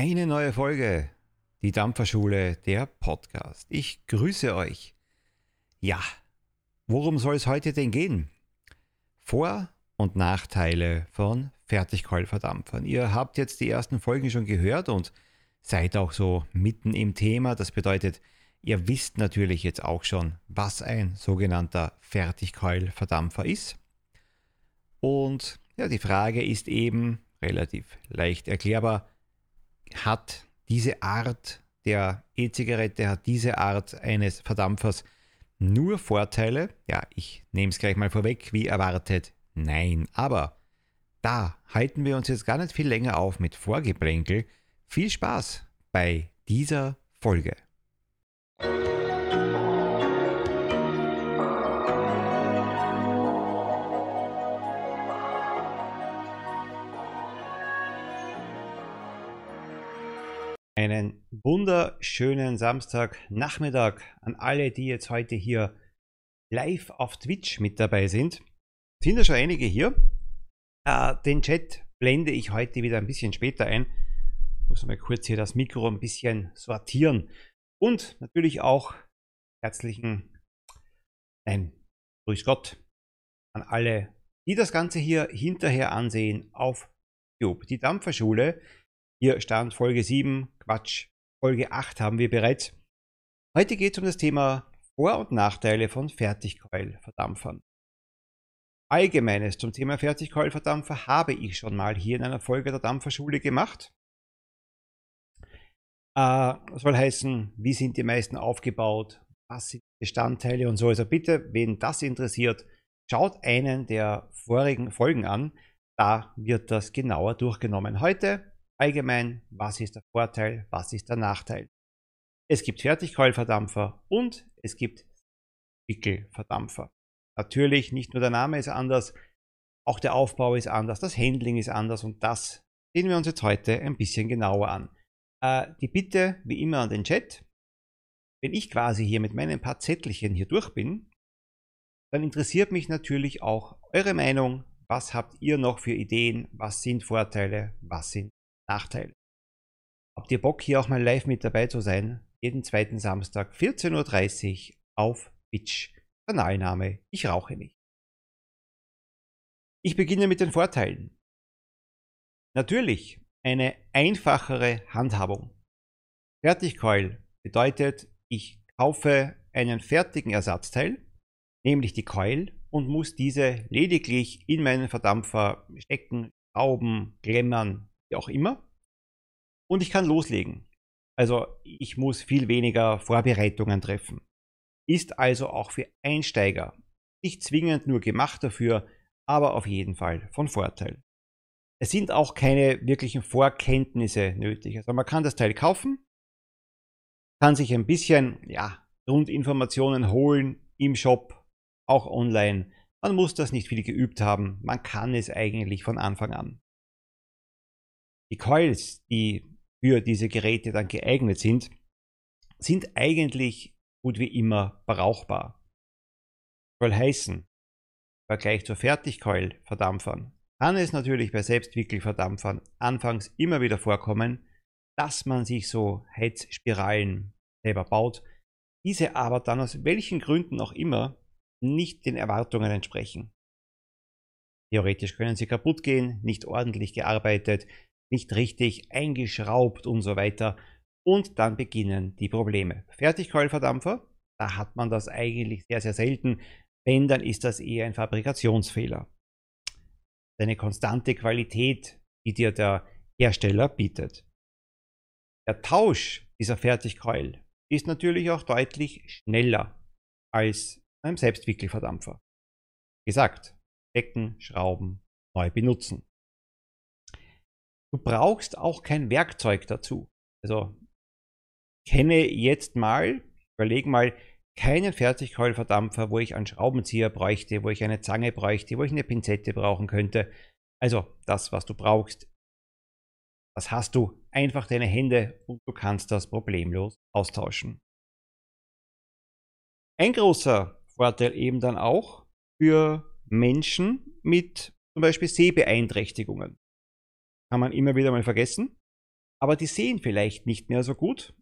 Eine neue Folge, die Dampferschule, der Podcast. Ich grüße euch. Ja, worum soll es heute denn gehen? Vor- und Nachteile von Fertigkeulverdampfern. Ihr habt jetzt die ersten Folgen schon gehört und seid auch so mitten im Thema. Das bedeutet, ihr wisst natürlich jetzt auch schon, was ein sogenannter Fertigkeulverdampfer ist. Und ja, die Frage ist eben relativ leicht erklärbar, hat diese Art der E-Zigarette, hat diese Art eines Verdampfers nur Vorteile? Ja, ich nehme es gleich mal vorweg, wie erwartet, nein. Aber da halten wir uns jetzt gar nicht viel länger auf mit Vorgeplänkel. Viel Spaß bei dieser Folge. Einen wunderschönen Samstagnachmittag an alle, die jetzt heute hier live auf Twitch mit dabei sind. Sind ja schon einige hier. Äh, den Chat blende ich heute wieder ein bisschen später ein. Ich muss mal kurz hier das Mikro ein bisschen sortieren. Und natürlich auch herzlichen, nein, grüß Gott an alle, die das Ganze hier hinterher ansehen auf YouTube. Die Dampferschule hier stand Folge 7, Quatsch, Folge 8 haben wir bereits. Heute geht es um das Thema Vor- und Nachteile von Fertigkeulverdampfern. Allgemeines zum Thema Fertigkeulverdampfer habe ich schon mal hier in einer Folge der Dampferschule gemacht. Äh, soll heißen, wie sind die meisten aufgebaut, was sind die Bestandteile und so. Also bitte, wen das interessiert, schaut einen der vorigen Folgen an. Da wird das genauer durchgenommen. Heute allgemein, was ist der Vorteil, was ist der Nachteil. Es gibt Fertigkeulverdampfer und es gibt Wickelverdampfer. Natürlich, nicht nur der Name ist anders, auch der Aufbau ist anders, das Handling ist anders und das sehen wir uns jetzt heute ein bisschen genauer an. Äh, die Bitte, wie immer, an den Chat. Wenn ich quasi hier mit meinen paar Zettelchen hier durch bin, dann interessiert mich natürlich auch eure Meinung. Was habt ihr noch für Ideen? Was sind Vorteile? Was sind Nachteile. Habt ihr Bock, hier auch mal live mit dabei zu sein? Jeden zweiten Samstag 14.30 Uhr auf Twitch. Kanalname Ich rauche nicht. Ich beginne mit den Vorteilen. Natürlich eine einfachere Handhabung. Fertigkeul bedeutet, ich kaufe einen fertigen Ersatzteil, nämlich die Keul, und muss diese lediglich in meinen Verdampfer stecken, schrauben, klemmern, wie auch immer. Und ich kann loslegen. Also ich muss viel weniger Vorbereitungen treffen. Ist also auch für Einsteiger nicht zwingend nur gemacht dafür, aber auf jeden Fall von Vorteil. Es sind auch keine wirklichen Vorkenntnisse nötig. Also man kann das Teil kaufen, kann sich ein bisschen ja, Grundinformationen holen im Shop, auch online. Man muss das nicht viel geübt haben, man kann es eigentlich von Anfang an. Die Coils, die für diese Geräte dann geeignet sind, sind eigentlich gut wie immer brauchbar. Soll heißen, im Vergleich zur Fertigkeulverdampfern kann es natürlich bei Selbstwickelverdampfern anfangs immer wieder vorkommen, dass man sich so Heizspiralen selber baut, diese aber dann aus welchen Gründen auch immer nicht den Erwartungen entsprechen. Theoretisch können sie kaputt gehen, nicht ordentlich gearbeitet, nicht richtig eingeschraubt und so weiter. Und dann beginnen die Probleme. Fertigkeulverdampfer, da hat man das eigentlich sehr, sehr selten. Wenn, dann ist das eher ein Fabrikationsfehler. Eine konstante Qualität, die dir der Hersteller bietet. Der Tausch dieser Fertigkeul ist natürlich auch deutlich schneller als beim Selbstwickelverdampfer. Gesagt, stecken, schrauben, neu benutzen. Du brauchst auch kein Werkzeug dazu. Also kenne jetzt mal, überlege mal, keinen Fertigkeulverdampfer, wo ich einen Schraubenzieher bräuchte, wo ich eine Zange bräuchte, wo ich eine Pinzette brauchen könnte. Also das, was du brauchst, das hast du einfach deine Hände und du kannst das problemlos austauschen. Ein großer Vorteil eben dann auch für Menschen mit zum Beispiel Sehbeeinträchtigungen kann man immer wieder mal vergessen. aber die sehen vielleicht nicht mehr so gut,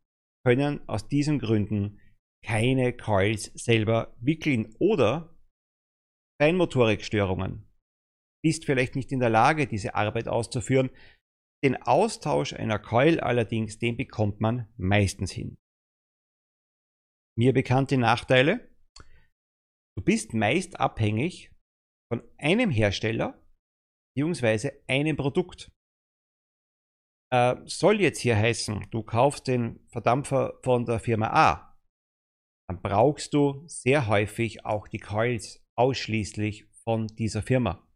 können aus diesen Gründen keine Coils selber wickeln oder Feinmotorikstörungen. Ist vielleicht nicht in der Lage, diese Arbeit auszuführen. Den Austausch einer Coil allerdings, den bekommt man meistens hin. Mir bekannte Nachteile. Du bist meist abhängig von einem Hersteller bzw. einem Produkt. Äh, soll jetzt hier heißen, du kaufst den Verdampfer von der Firma A, dann brauchst du sehr häufig auch die Coils ausschließlich von dieser Firma.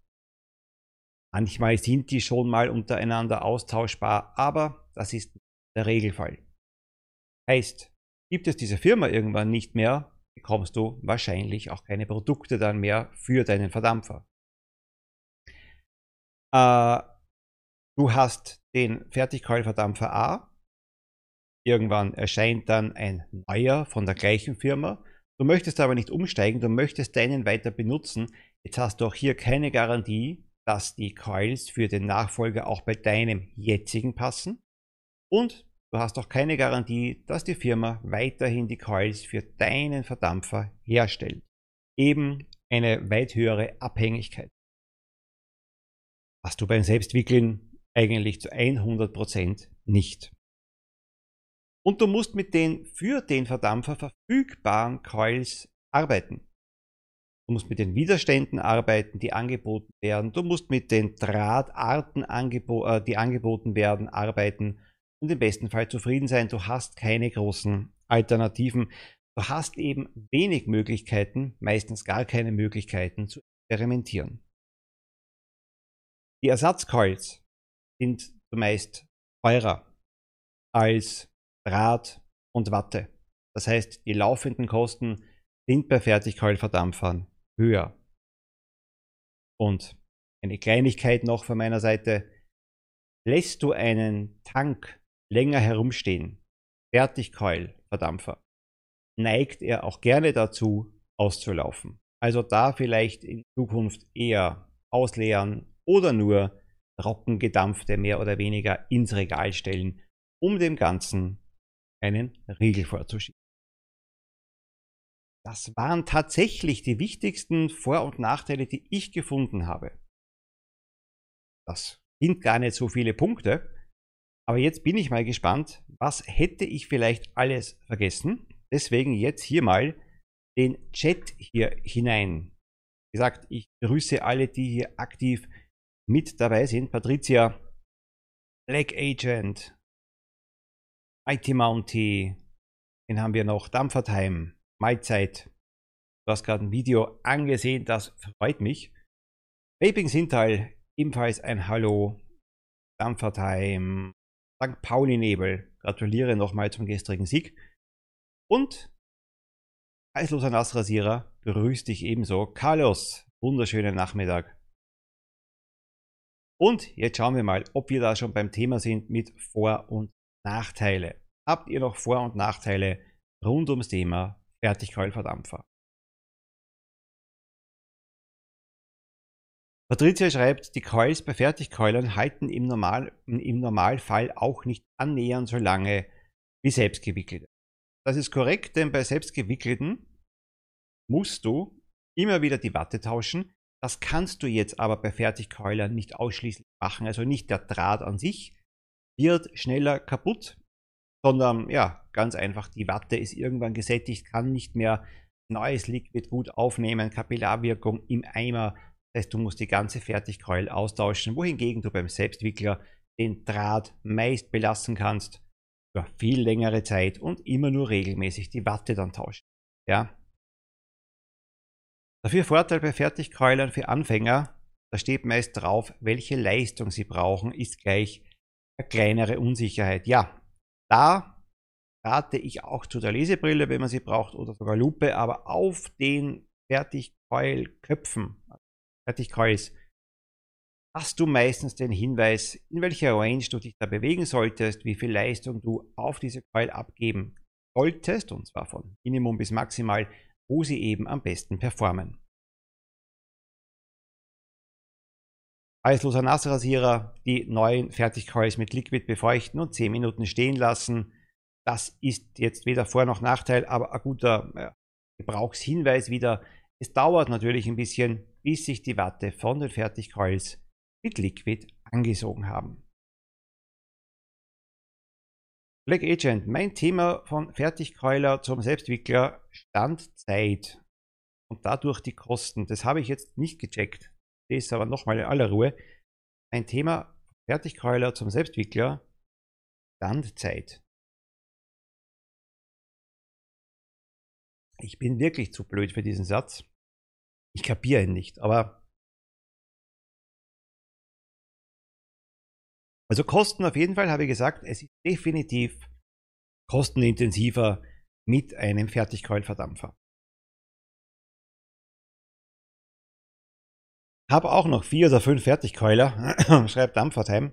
Manchmal sind die schon mal untereinander austauschbar, aber das ist der Regelfall. Heißt, gibt es diese Firma irgendwann nicht mehr, bekommst du wahrscheinlich auch keine Produkte dann mehr für deinen Verdampfer. Äh, du hast den Fertigkeulverdampfer A. Irgendwann erscheint dann ein neuer von der gleichen Firma. Du möchtest aber nicht umsteigen, du möchtest deinen weiter benutzen. Jetzt hast du auch hier keine Garantie, dass die Coils für den Nachfolger auch bei deinem jetzigen passen. Und du hast auch keine Garantie, dass die Firma weiterhin die Coils für deinen Verdampfer herstellt. Eben eine weit höhere Abhängigkeit. Hast du beim Selbstwickeln eigentlich zu 100% nicht. Und du musst mit den für den Verdampfer verfügbaren Coils arbeiten. Du musst mit den Widerständen arbeiten, die angeboten werden. Du musst mit den Drahtarten, äh, die angeboten werden, arbeiten und im besten Fall zufrieden sein. Du hast keine großen Alternativen. Du hast eben wenig Möglichkeiten, meistens gar keine Möglichkeiten zu experimentieren. Die Ersatzcoils sind zumeist teurer als Draht und Watte. Das heißt, die laufenden Kosten sind bei Fertigkeulverdampfern höher. Und eine Kleinigkeit noch von meiner Seite. Lässt du einen Tank länger herumstehen, Fertigkeulverdampfer, neigt er auch gerne dazu, auszulaufen. Also da vielleicht in Zukunft eher ausleeren oder nur trockengedampfte mehr oder weniger ins Regal stellen, um dem Ganzen einen Riegel vorzuschieben. Das waren tatsächlich die wichtigsten Vor- und Nachteile, die ich gefunden habe. Das sind gar nicht so viele Punkte, aber jetzt bin ich mal gespannt, was hätte ich vielleicht alles vergessen. Deswegen jetzt hier mal den Chat hier hinein. Wie gesagt, ich grüße alle, die hier aktiv mit dabei sind. Patricia, Black Agent, IT Mounty, den haben wir noch, Dampfertime, Mahlzeit. Du hast gerade ein Video angesehen, das freut mich. Vaping Sintal, ebenfalls ein Hallo. Dampfertime, St. Pauli Nebel, gratuliere nochmal zum gestrigen Sieg. Und Eisloser Nassrasierer, grüß dich ebenso. Carlos, wunderschönen Nachmittag. Und jetzt schauen wir mal, ob wir da schon beim Thema sind mit Vor- und Nachteile. Habt ihr noch Vor- und Nachteile rund ums Thema Fertigkeulverdampfer. Patricia schreibt, die Coils bei Fertigkeulern halten im, Normal, im Normalfall auch nicht annähernd so lange wie selbstgewickelte. Das ist korrekt, denn bei selbstgewickelten musst du immer wieder die Watte tauschen. Das kannst du jetzt aber bei Fertigkeulern nicht ausschließlich machen. Also nicht der Draht an sich wird schneller kaputt, sondern ja, ganz einfach, die Watte ist irgendwann gesättigt, kann nicht mehr neues Liquid gut aufnehmen, Kapillarwirkung im Eimer. Das heißt, du musst die ganze Fertigkeul austauschen, wohingegen du beim Selbstwickler den Draht meist belassen kannst über viel längere Zeit und immer nur regelmäßig die Watte dann tauschen. Ja. Dafür Vorteil bei Fertigkeulern für Anfänger, da steht meist drauf, welche Leistung sie brauchen, ist gleich eine kleinere Unsicherheit. Ja, da rate ich auch zu der Lesebrille, wenn man sie braucht, oder sogar Lupe, aber auf den Fertigkeulköpfen, Fertigkeils, hast du meistens den Hinweis, in welcher Range du dich da bewegen solltest, wie viel Leistung du auf diese Coil abgeben solltest, und zwar von Minimum bis Maximal, wo sie eben am besten performen. Eisloser Nassrasierer, die neuen Fertigcoils mit Liquid befeuchten und 10 Minuten stehen lassen. Das ist jetzt weder Vor- noch Nachteil, aber ein guter Gebrauchshinweis wieder. Es dauert natürlich ein bisschen, bis sich die Watte von den Fertigcoils mit Liquid angesogen haben. Black Agent, mein Thema von Fertigkeuler zum Selbstwickler Standzeit und dadurch die Kosten. Das habe ich jetzt nicht gecheckt. Das ist aber nochmal in aller Ruhe. Mein Thema Fertigkeuler zum Selbstwickler Standzeit. Ich bin wirklich zu blöd für diesen Satz. Ich kapiere ihn nicht, aber also Kosten auf jeden Fall habe ich gesagt, es ist definitiv kostenintensiver mit einem Fertigkeulverdampfer. Habe auch noch vier oder fünf Fertigkeuler, schreibt Dampfertheim.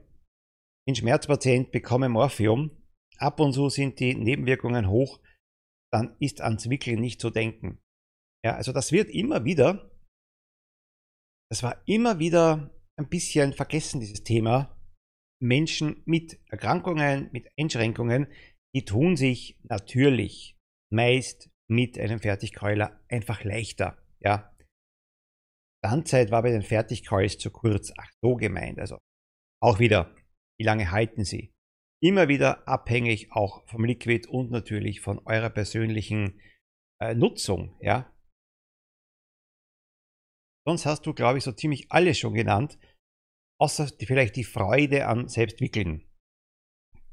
In Schmerzpatient bekomme Morphium. Ab und zu sind die Nebenwirkungen hoch, dann ist ans Wickeln nicht zu denken. Ja, also das wird immer wieder, das war immer wieder ein bisschen vergessen, dieses Thema. Menschen mit Erkrankungen, mit Einschränkungen, die tun sich natürlich meist mit einem Fertigkeuler einfach leichter. Ja. Standzeit war bei den Fertigkeus zu kurz. Ach so gemeint. Also auch wieder, wie lange halten sie? Immer wieder abhängig auch vom Liquid und natürlich von eurer persönlichen äh, Nutzung. Ja. Sonst hast du, glaube ich, so ziemlich alles schon genannt, außer die, vielleicht die Freude am Selbstwickeln.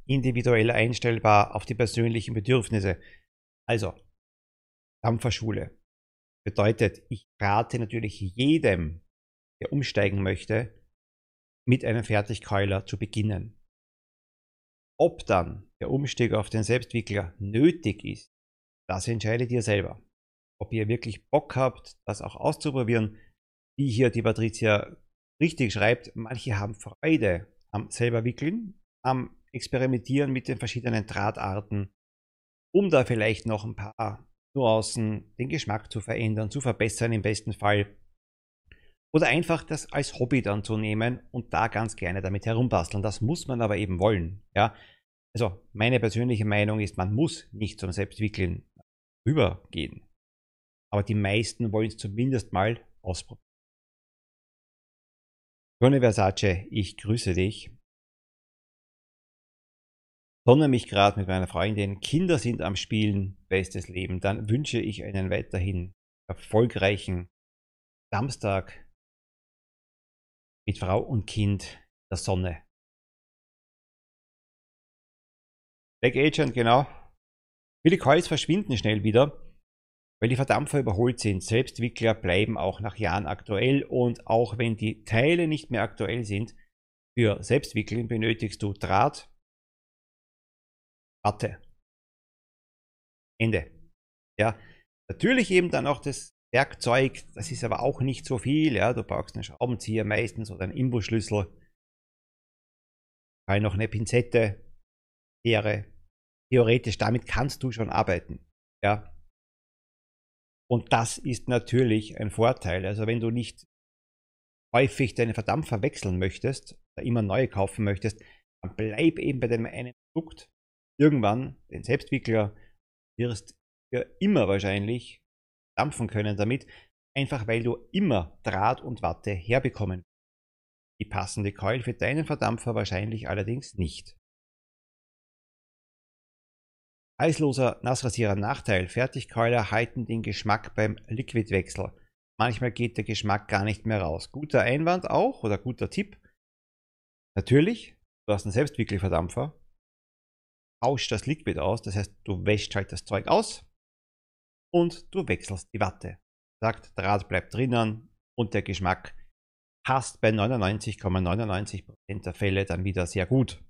Individuell einstellbar auf die persönlichen Bedürfnisse. Also, Dampferschule. Bedeutet, ich rate natürlich jedem, der umsteigen möchte, mit einem Fertigkeuler zu beginnen. Ob dann der Umstieg auf den Selbstwickler nötig ist, das entscheidet ihr selber. Ob ihr wirklich Bock habt, das auch auszuprobieren, wie hier die Patricia richtig schreibt, manche haben Freude am selber Wickeln, am Experimentieren mit den verschiedenen Drahtarten, um da vielleicht noch ein paar Nuancen, den Geschmack zu verändern, zu verbessern im besten Fall. Oder einfach das als Hobby dann zu nehmen und da ganz gerne damit herumbasteln. Das muss man aber eben wollen. Ja? Also meine persönliche Meinung ist, man muss nicht zum Selbstwickeln rübergehen. Aber die meisten wollen es zumindest mal ausprobieren. Conny Versace, ich grüße dich. Sonne mich gerade mit meiner Freundin. Kinder sind am Spielen, bestes Leben. Dann wünsche ich einen weiterhin erfolgreichen Samstag mit Frau und Kind der Sonne. Black Agent, genau. Viele Coils verschwinden schnell wieder, weil die Verdampfer überholt sind. Selbstwickler bleiben auch nach Jahren aktuell und auch wenn die Teile nicht mehr aktuell sind, für Selbstwickeln benötigst du Draht, Watte. Ende. Ja, natürlich eben dann auch das Werkzeug, das ist aber auch nicht so viel. Ja, du brauchst einen Schraubenzieher meistens oder einen Imbusschlüssel. Weil noch eine Pinzette wäre. Theoretisch, damit kannst du schon arbeiten. Ja. Und das ist natürlich ein Vorteil. Also wenn du nicht häufig deine Verdampfer wechseln möchtest, oder immer neue kaufen möchtest, dann bleib eben bei dem einen Produkt. Irgendwann den Selbstwickler wirst für immer wahrscheinlich dampfen können damit, einfach weil du immer Draht und Watte herbekommen. Die passende Coil für deinen Verdampfer wahrscheinlich allerdings nicht. Eisloser Nassrasierer Nachteil. Fertigkeuler halten den Geschmack beim Liquidwechsel. Manchmal geht der Geschmack gar nicht mehr raus. Guter Einwand auch oder guter Tipp. Natürlich, du hast einen Selbstwickelverdampfer. Tausch das Liquid aus, das heißt, du wäschst halt das Zeug aus und du wechselst die Watte. Sagt, Draht bleibt drinnen und der Geschmack passt bei 99,99% ,99 der Fälle dann wieder sehr gut.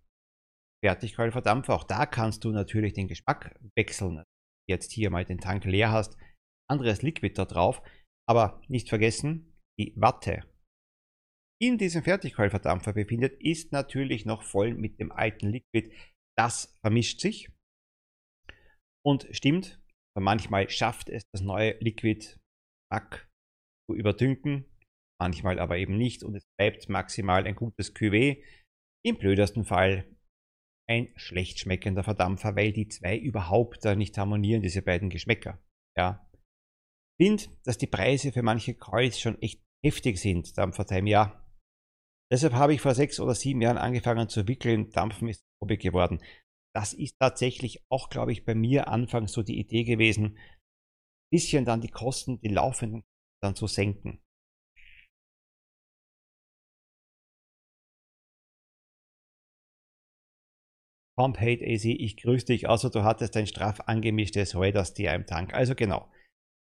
Fertigkeulverdampfer, auch da kannst du natürlich den Geschmack wechseln. Jetzt hier mal den Tank leer hast, anderes Liquid da drauf, aber nicht vergessen, die Watte in diesem Fertigkeulverdampfer befindet, ist natürlich noch voll mit dem alten Liquid. Das vermischt sich und stimmt, Manchmal schafft es das neue Liquid Mac zu überdünken. manchmal aber eben nicht und es bleibt maximal ein gutes Cuvée. Im blödesten Fall ein schlecht schmeckender Verdampfer, weil die zwei überhaupt da nicht harmonieren, diese beiden Geschmäcker. Ja. Ich finde, dass die Preise für manche Coils schon echt heftig sind, Dampfertime, ja. Deshalb habe ich vor sechs oder sieben Jahren angefangen zu wickeln. Dampfen ist Hobby geworden. Das ist tatsächlich auch, glaube ich, bei mir anfangs so die Idee gewesen, bisschen dann die Kosten, die laufenden dann zu senken. Pump Hate AC, ich grüße dich, außer du hattest ein straff angemischtes das dir im Tank. Also genau.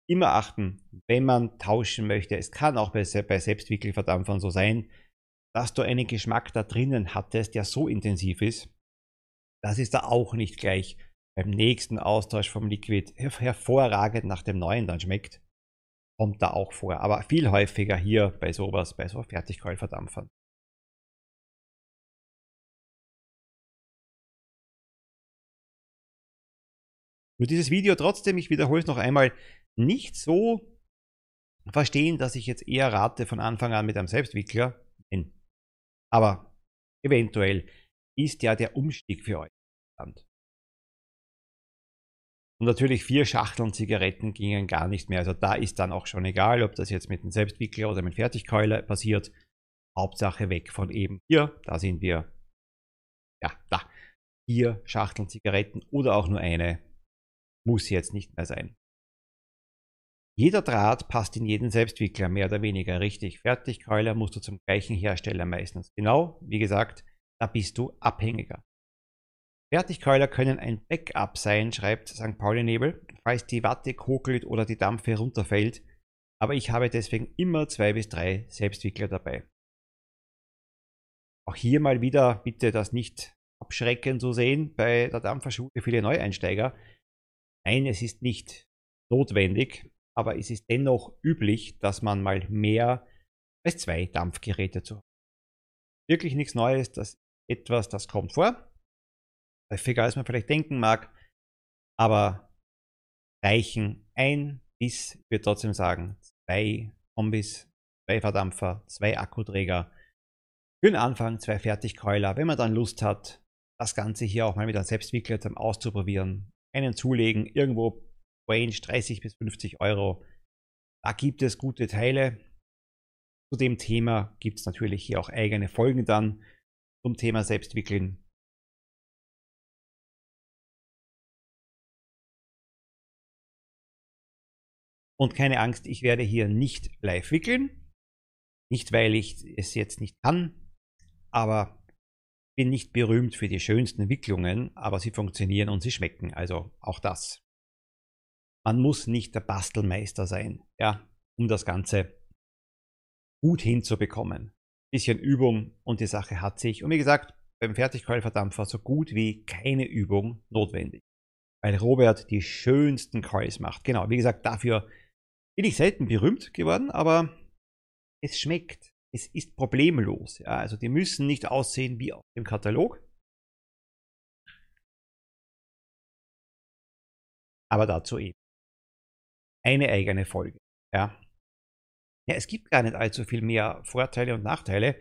Immer achten, wenn man tauschen möchte. Es kann auch bei, bei Selbstwickelverdampfern so sein, dass du einen Geschmack da drinnen hattest, der so intensiv ist, dass es da auch nicht gleich beim nächsten Austausch vom Liquid hervorragend nach dem neuen dann schmeckt. Kommt da auch vor, aber viel häufiger hier bei sowas, bei so Fertigkeulverdampfern. Nur dieses Video trotzdem, ich wiederhole es noch einmal, nicht so verstehen, dass ich jetzt eher rate von Anfang an mit einem Selbstwickler. Aber eventuell ist ja der Umstieg für euch interessant. Und natürlich vier Schachteln Zigaretten gingen gar nicht mehr. Also da ist dann auch schon egal, ob das jetzt mit einem Selbstwickler oder mit einem Fertigkeuler passiert. Hauptsache weg von eben hier. Da sind wir, ja, da. Vier Schachteln Zigaretten oder auch nur eine muss jetzt nicht mehr sein. Jeder Draht passt in jeden Selbstwickler mehr oder weniger richtig. Fertigkeuler musst du zum gleichen Hersteller meistens. Genau, wie gesagt, da bist du abhängiger. Fertigkeuler können ein Backup sein, schreibt St. Pauli Nebel, falls die Watte kokelt oder die Dampfe runterfällt. Aber ich habe deswegen immer zwei bis drei Selbstwickler dabei. Auch hier mal wieder bitte das nicht abschreckend zu sehen bei der Dampferschule für viele Neueinsteiger. Nein, es ist nicht notwendig, aber es ist dennoch üblich, dass man mal mehr als zwei Dampfgeräte zu hat. Wirklich nichts Neues, das ist etwas, das kommt vor häufiger als man vielleicht denken mag, aber reichen ein bis, ich würde trotzdem sagen, zwei Kombis, zwei Verdampfer, zwei Akkuträger. Für den Anfang zwei Fertigkeuler, wenn man dann Lust hat, das Ganze hier auch mal mit einem Selbstwickler auszuprobieren, einen zulegen, irgendwo Range 30 bis 50 Euro. Da gibt es gute Teile. Zu dem Thema gibt es natürlich hier auch eigene Folgen dann zum Thema Selbstwickeln. Und keine Angst, ich werde hier nicht live wickeln. Nicht, weil ich es jetzt nicht kann, aber bin nicht berühmt für die schönsten Wicklungen, aber sie funktionieren und sie schmecken. Also auch das. Man muss nicht der Bastelmeister sein, ja, um das Ganze gut hinzubekommen. Bisschen Übung und die Sache hat sich. Und wie gesagt, beim Fertigkeulverdampfer so gut wie keine Übung notwendig. Weil Robert die schönsten Coils macht. Genau, wie gesagt, dafür bin ich selten berühmt geworden, aber es schmeckt. Es ist problemlos. Ja, also die müssen nicht aussehen wie auf dem Katalog. Aber dazu eben. Eine eigene Folge. Ja. ja, es gibt gar nicht allzu viel mehr Vorteile und Nachteile.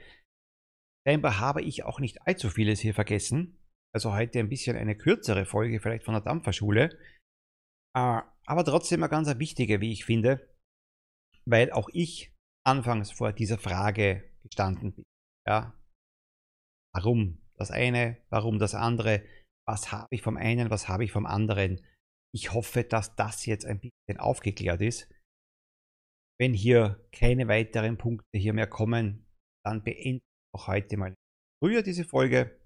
Scheinbar habe ich auch nicht allzu vieles hier vergessen. Also heute ein bisschen eine kürzere Folge vielleicht von der Dampferschule. Äh, aber trotzdem eine ganz wichtige, wie ich finde, weil auch ich anfangs vor dieser Frage gestanden bin. Ja, warum das eine, warum das andere, was habe ich vom einen, was habe ich vom anderen. Ich hoffe, dass das jetzt ein bisschen aufgeklärt ist. Wenn hier keine weiteren Punkte hier mehr kommen, dann beende ich auch heute mal früher diese Folge.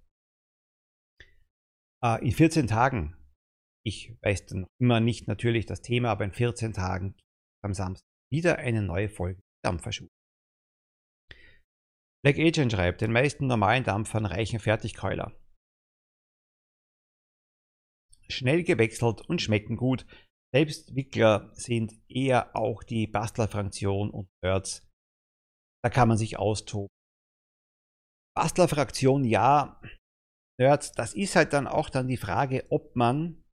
Äh, in 14 Tagen, ich weiß dann immer nicht natürlich das Thema, aber in 14 Tagen am Samstag wieder eine neue Folge Dampferschule. Black Agent schreibt, den meisten normalen Dampfern reichen Fertigkeuler. Schnell gewechselt und schmecken gut. Selbst Wickler sind eher auch die Bastlerfraktion und Nerds. Da kann man sich austoben. Bastlerfraktion ja, Nerds, das ist halt dann auch dann die Frage, ob man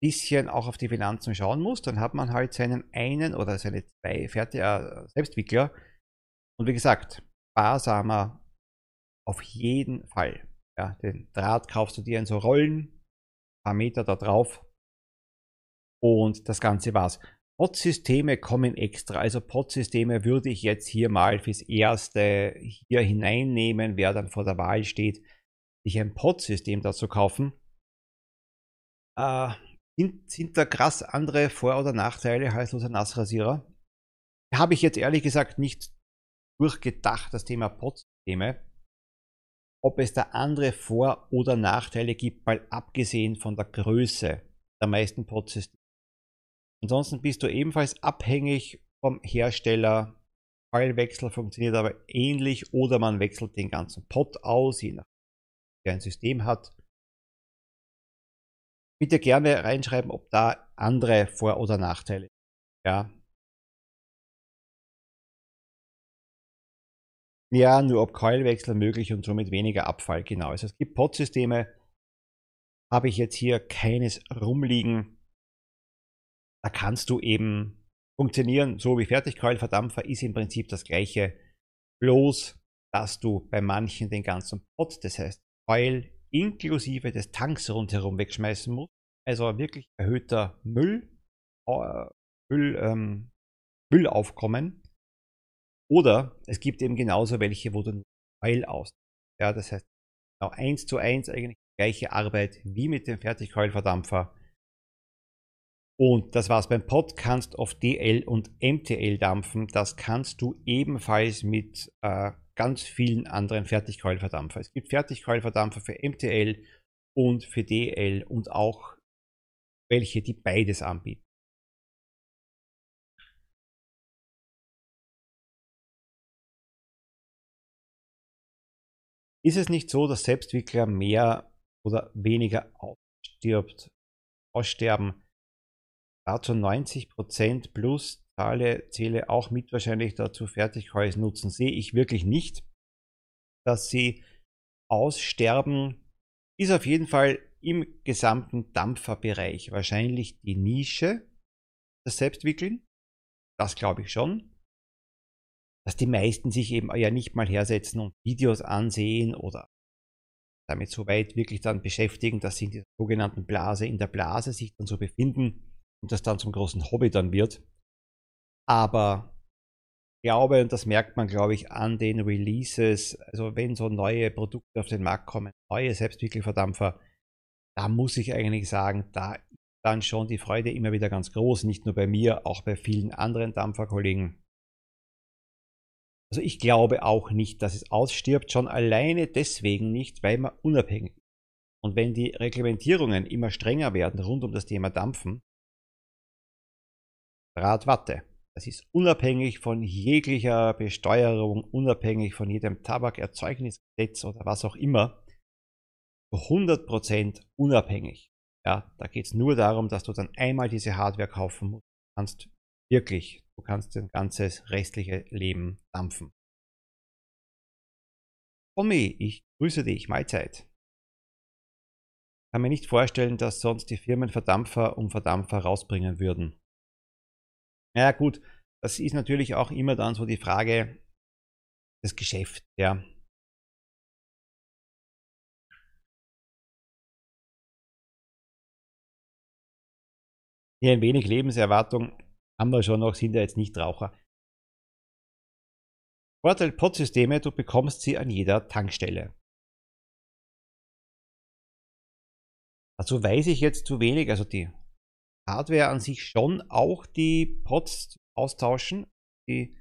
bisschen auch auf die Finanzen schauen muss, dann hat man halt seinen einen oder seine zwei Fertig Selbstwickler, Und wie gesagt, sparsamer auf jeden Fall. Ja, den Draht kaufst du dir in so Rollen, ein paar Meter da drauf und das Ganze war's. Pod-Systeme kommen extra. Also Pod-Systeme würde ich jetzt hier mal fürs Erste hier hineinnehmen, wer dann vor der Wahl steht, sich ein Pod-System dazu kaufen. Äh, sind, sind da krass andere Vor- oder Nachteile heißloser Nassrasierer? Habe ich jetzt ehrlich gesagt nicht durchgedacht, das Thema Pod-Systeme. Ob es da andere Vor- oder Nachteile gibt, mal abgesehen von der Größe der meisten Pod-Systeme. Ansonsten bist du ebenfalls abhängig vom Hersteller. Fallwechsel funktioniert aber ähnlich oder man wechselt den ganzen Pot aus, je nachdem, wer ein System hat. Bitte gerne reinschreiben, ob da andere Vor- oder Nachteile. Ja. Ja, nur ob Keulwechsel möglich und somit weniger Abfall. Genau. Also es gibt Pot-Systeme. Habe ich jetzt hier keines rumliegen da kannst du eben funktionieren, so wie Fertigkeulverdampfer ist im Prinzip das gleiche, bloß dass du bei manchen den ganzen Pot, das heißt Keul inklusive des Tanks rundherum wegschmeißen musst. Also wirklich erhöhter Müll, äh, Müll, ähm, Müllaufkommen. Oder es gibt eben genauso welche, wo du Keul aus. Ja, das heißt genau eins zu eins eigentlich die gleiche Arbeit wie mit dem Fertigkeulverdampfer und das war's. Beim Pod kannst auf DL und MTL dampfen. Das kannst du ebenfalls mit äh, ganz vielen anderen Fertigkeulverdampfer. Es gibt Fertigkeulverdampfer für MTL und für DL und auch welche, die beides anbieten. Ist es nicht so, dass Selbstwickler mehr oder weniger ausstirbt, aussterben? dazu 90% plus zahle, zähle auch mit wahrscheinlich dazu Fertighäuser nutzen. Sehe ich wirklich nicht, dass sie aussterben. Ist auf jeden Fall im gesamten Dampferbereich wahrscheinlich die Nische, das Selbstwickeln. Das glaube ich schon. Dass die meisten sich eben ja nicht mal hersetzen und Videos ansehen oder damit so weit wirklich dann beschäftigen, dass sie in der sogenannten Blase in der Blase sich dann so befinden und das dann zum großen Hobby dann wird. Aber ich glaube, und das merkt man, glaube ich, an den Releases, also wenn so neue Produkte auf den Markt kommen, neue Selbstwickelverdampfer, da muss ich eigentlich sagen, da ist dann schon die Freude immer wieder ganz groß, nicht nur bei mir, auch bei vielen anderen Dampferkollegen. Also ich glaube auch nicht, dass es ausstirbt, schon alleine deswegen nicht, weil man unabhängig ist. Und wenn die Reglementierungen immer strenger werden rund um das Thema Dampfen, Bratwatte. Das ist unabhängig von jeglicher Besteuerung, unabhängig von jedem Tabakerzeugnisgesetz oder was auch immer. 100% unabhängig. Ja, da geht es nur darum, dass du dann einmal diese Hardware kaufen musst. Kannst wirklich, du kannst dein ganzes restliche Leben dampfen. Tommy, ich grüße dich, Mahlzeit. Kann mir nicht vorstellen, dass sonst die Firmen Verdampfer um Verdampfer rausbringen würden. Ja gut, das ist natürlich auch immer dann so die Frage des Geschäfts, ja. Hier ein wenig Lebenserwartung haben wir schon noch, sind ja jetzt nicht Raucher. Vorteil Pod-Systeme, du bekommst sie an jeder Tankstelle. Dazu weiß ich jetzt zu wenig, also die Hardware an sich schon auch die Pods austauschen. Die,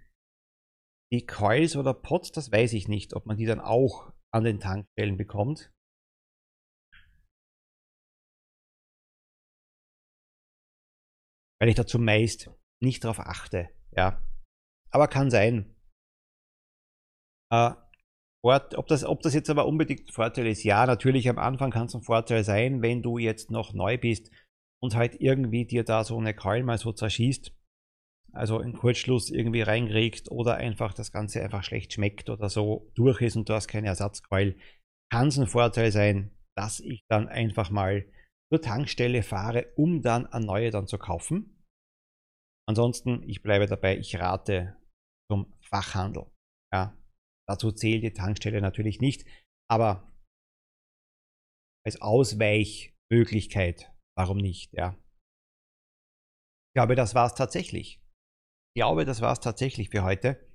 die Coils oder Pods, das weiß ich nicht, ob man die dann auch an den Tankstellen bekommt. Weil ich dazu meist nicht darauf achte. Ja. Aber kann sein. Äh, ob das, ob das jetzt aber unbedingt ein Vorteil ist, ja, natürlich am Anfang kann es ein Vorteil sein, wenn du jetzt noch neu bist und halt irgendwie dir da so eine Keul mal so zerschießt, also in Kurzschluss irgendwie reinkriegt oder einfach das Ganze einfach schlecht schmeckt oder so durch ist und du hast keine Ersatzkeul, kann es ein Vorteil sein, dass ich dann einfach mal zur Tankstelle fahre, um dann eine neue dann zu kaufen. Ansonsten, ich bleibe dabei, ich rate zum Fachhandel. Ja, dazu zählt die Tankstelle natürlich nicht, aber als Ausweichmöglichkeit, warum nicht, ja. Ich glaube, das war es tatsächlich. Ich glaube, das war es tatsächlich für heute.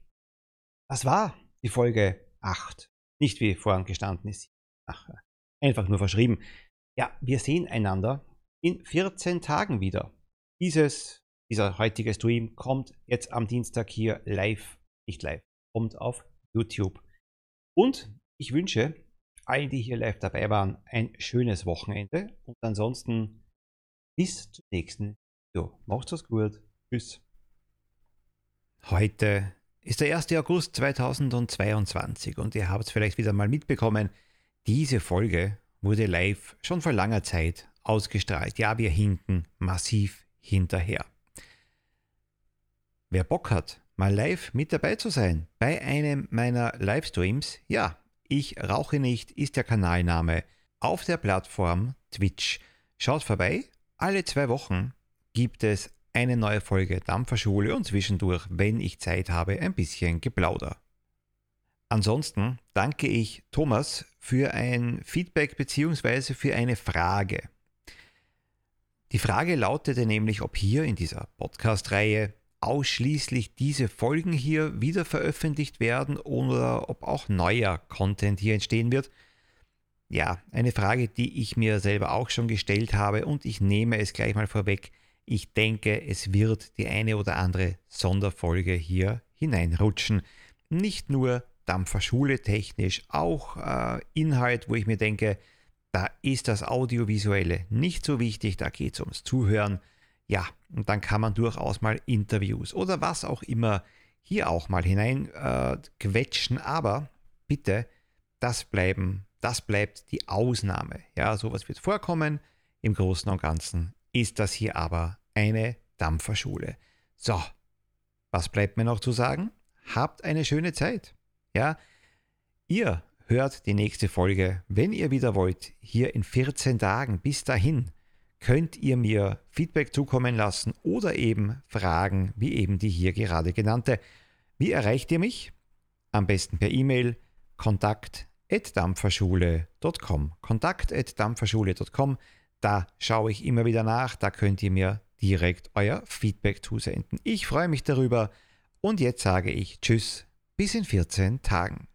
Das war die Folge 8. Nicht wie vorhin gestanden ist. Ach, einfach nur verschrieben. Ja, wir sehen einander in 14 Tagen wieder. Dieses, dieser heutige Stream kommt jetzt am Dienstag hier live, nicht live, kommt auf YouTube. Und ich wünsche allen, die hier live dabei waren, ein schönes Wochenende und ansonsten bis zum nächsten Video. Macht's es gut. Tschüss. Heute ist der 1. August 2022 und ihr habt es vielleicht wieder mal mitbekommen, diese Folge wurde live schon vor langer Zeit ausgestrahlt. Ja, wir hinken massiv hinterher. Wer Bock hat, mal live mit dabei zu sein bei einem meiner Livestreams, ja, ich rauche nicht ist der Kanalname auf der Plattform Twitch. Schaut vorbei, alle zwei Wochen gibt es eine neue Folge Dampferschule und zwischendurch, wenn ich Zeit habe, ein bisschen Geplauder. Ansonsten danke ich Thomas für ein Feedback bzw. für eine Frage. Die Frage lautete nämlich, ob hier in dieser Podcast-Reihe ausschließlich diese Folgen hier wieder veröffentlicht werden oder ob auch neuer Content hier entstehen wird. Ja, eine Frage, die ich mir selber auch schon gestellt habe und ich nehme es gleich mal vorweg. Ich denke, es wird die eine oder andere Sonderfolge hier hineinrutschen. Nicht nur Dampferschule technisch, auch äh, Inhalt, wo ich mir denke, da ist das Audiovisuelle nicht so wichtig, da geht es ums Zuhören. Ja, und dann kann man durchaus mal Interviews oder was auch immer hier auch mal hinein äh, quetschen, aber bitte, das bleiben, das bleibt die Ausnahme. Ja, sowas wird vorkommen. Im Großen und Ganzen ist das hier aber eine Dampferschule. So, was bleibt mir noch zu sagen? Habt eine schöne Zeit. Ja, ihr hört die nächste Folge, wenn ihr wieder wollt, hier in 14 Tagen. Bis dahin könnt ihr mir Feedback zukommen lassen oder eben Fragen, wie eben die hier gerade genannte. Wie erreicht ihr mich? Am besten per E-Mail kontakt.dampferschule.com. Kontakt.dampferschule.com. Da schaue ich immer wieder nach, da könnt ihr mir direkt euer Feedback zusenden. Ich freue mich darüber und jetzt sage ich Tschüss bis in 14 Tagen.